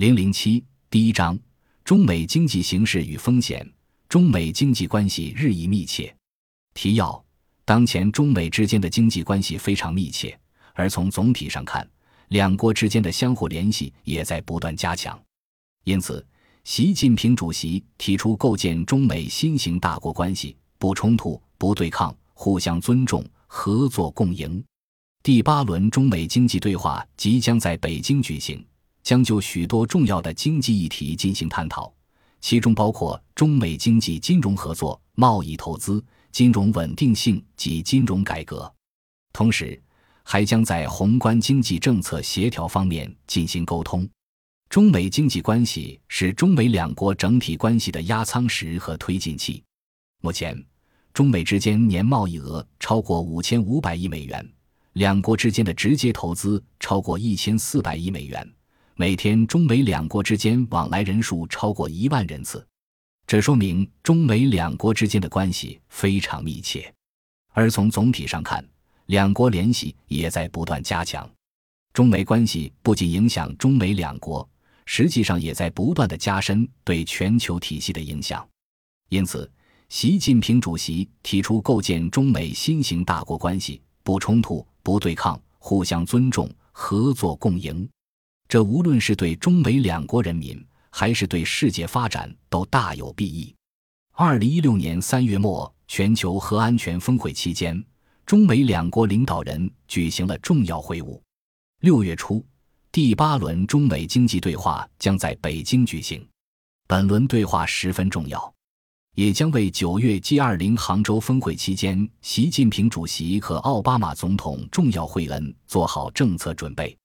零零七第一章：中美经济形势与风险。中美经济关系日益密切。提要：当前中美之间的经济关系非常密切，而从总体上看，两国之间的相互联系也在不断加强。因此，习近平主席提出构建中美新型大国关系，不冲突、不对抗，互相尊重、合作共赢。第八轮中美经济对话即将在北京举行，将就许多重要的经济议题进行探讨。其中包括中美经济金融合作、贸易投资、金融稳定性及金融改革，同时还将在宏观经济政策协调方面进行沟通。中美经济关系是中美两国整体关系的压舱石和推进器。目前，中美之间年贸易额超过五千五百亿美元，两国之间的直接投资超过一千四百亿美元。每天，中美两国之间往来人数超过一万人次，这说明中美两国之间的关系非常密切。而从总体上看，两国联系也在不断加强。中美关系不仅影响中美两国，实际上也在不断的加深对全球体系的影响。因此，习近平主席提出构建中美新型大国关系，不冲突、不对抗，互相尊重、合作共赢。这无论是对中美两国人民，还是对世界发展，都大有裨益。二零一六年三月末，全球核安全峰会期间，中美两国领导人举行了重要会晤。六月初，第八轮中美经济对话将在北京举行。本轮对话十分重要，也将为九月 G 二零杭州峰会期间习近平主席和奥巴马总统重要会晤做好政策准备。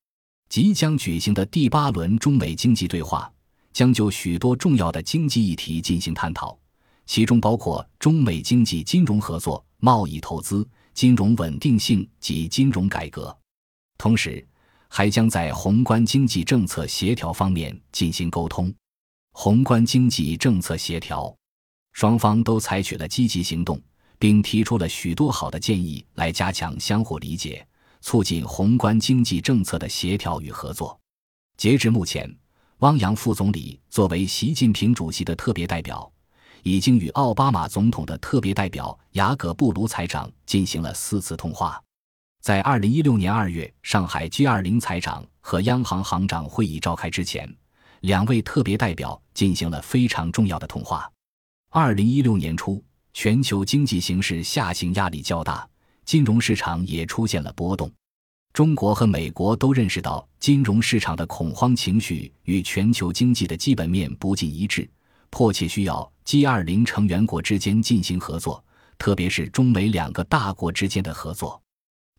即将举行的第八轮中美经济对话将就许多重要的经济议题进行探讨，其中包括中美经济金融合作、贸易投资、金融稳定性及金融改革，同时还将在宏观经济政策协调方面进行沟通。宏观经济政策协调，双方都采取了积极行动，并提出了许多好的建议来加强相互理解。促进宏观经济政策的协调与合作。截至目前，汪洋副总理作为习近平主席的特别代表，已经与奥巴马总统的特别代表雅各布卢财长进行了四次通话。在二零一六年二月上海 G 二零财长和央行行长会议召开之前，两位特别代表进行了非常重要的通话。二零一六年初，全球经济形势下行压力较大。金融市场也出现了波动，中国和美国都认识到金融市场的恐慌情绪与全球经济的基本面不尽一致，迫切需要 G20 成员国之间进行合作，特别是中美两个大国之间的合作。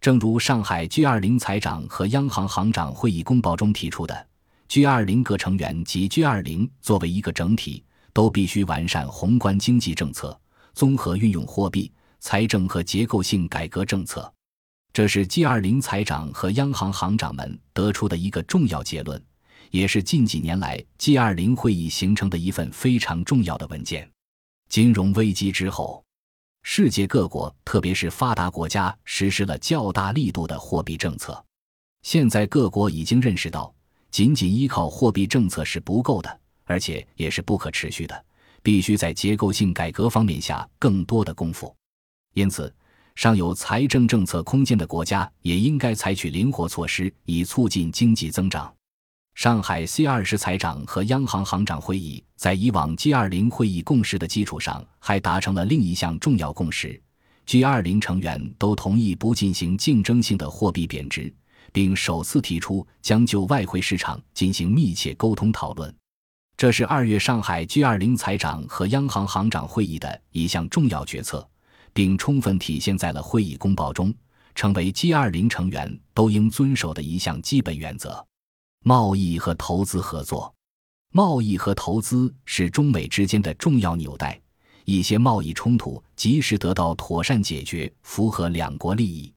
正如上海 G20 财长和央行行长会议公报中提出的，G20 各成员及 G20 作为一个整体，都必须完善宏观经济政策，综合运用货币。财政和结构性改革政策，这是 G20 财长和央行行长们得出的一个重要结论，也是近几年来 G20 会议形成的一份非常重要的文件。金融危机之后，世界各国，特别是发达国家，实施了较大力度的货币政策。现在各国已经认识到，仅仅依靠货币政策是不够的，而且也是不可持续的，必须在结构性改革方面下更多的功夫。因此，尚有财政政策空间的国家也应该采取灵活措施，以促进经济增长。上海 C 二十财长和央行行长会议在以往 G 二零会议共识的基础上，还达成了另一项重要共识：G 二零成员都同意不进行竞争性的货币贬值，并首次提出将就外汇市场进行密切沟通讨论。这是二月上海 G 二零财长和央行行长会议的一项重要决策。并充分体现在了会议公报中，成为 G20 成员都应遵守的一项基本原则。贸易和投资合作，贸易和投资是中美之间的重要纽带，一些贸易冲突及时得到妥善解决，符合两国利益。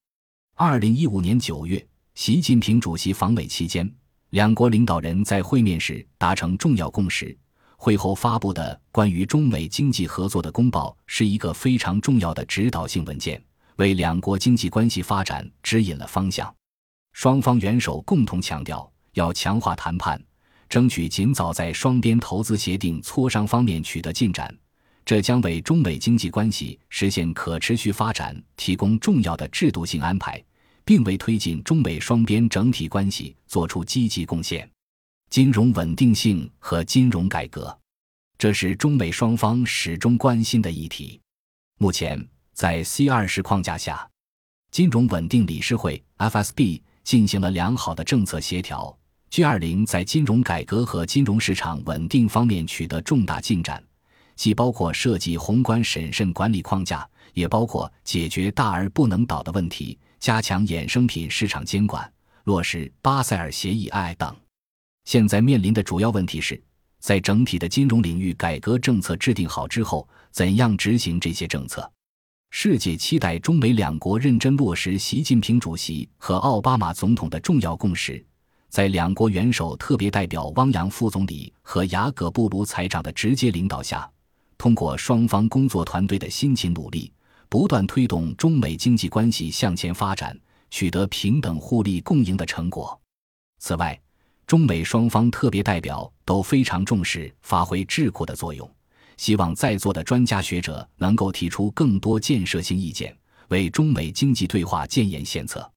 二零一五年九月，习近平主席访美期间，两国领导人在会面时达成重要共识。会后发布的关于中美经济合作的公报是一个非常重要的指导性文件，为两国经济关系发展指引了方向。双方元首共同强调，要强化谈判，争取尽早在双边投资协定磋商方面取得进展，这将为中美经济关系实现可持续发展提供重要的制度性安排，并为推进中美双边整体关系作出积极贡献。金融稳定性和金融改革，这是中美双方始终关心的议题。目前，在 C 二十框架下，金融稳定理事会 （FSB） 进行了良好的政策协调。G 二零在金融改革和金融市场稳定方面取得重大进展，既包括设计宏观审慎管理框架，也包括解决大而不能倒的问题，加强衍生品市场监管，落实巴塞尔协议 I 等。现在面临的主要问题是，在整体的金融领域改革政策制定好之后，怎样执行这些政策？世界期待中美两国认真落实习近平主席和奥巴马总统的重要共识。在两国元首特别代表汪洋副总理和雅各布卢财长的直接领导下，通过双方工作团队的辛勤努力，不断推动中美经济关系向前发展，取得平等互利共赢的成果。此外，中美双方特别代表都非常重视发挥智库的作用，希望在座的专家学者能够提出更多建设性意见，为中美经济对话建言献策。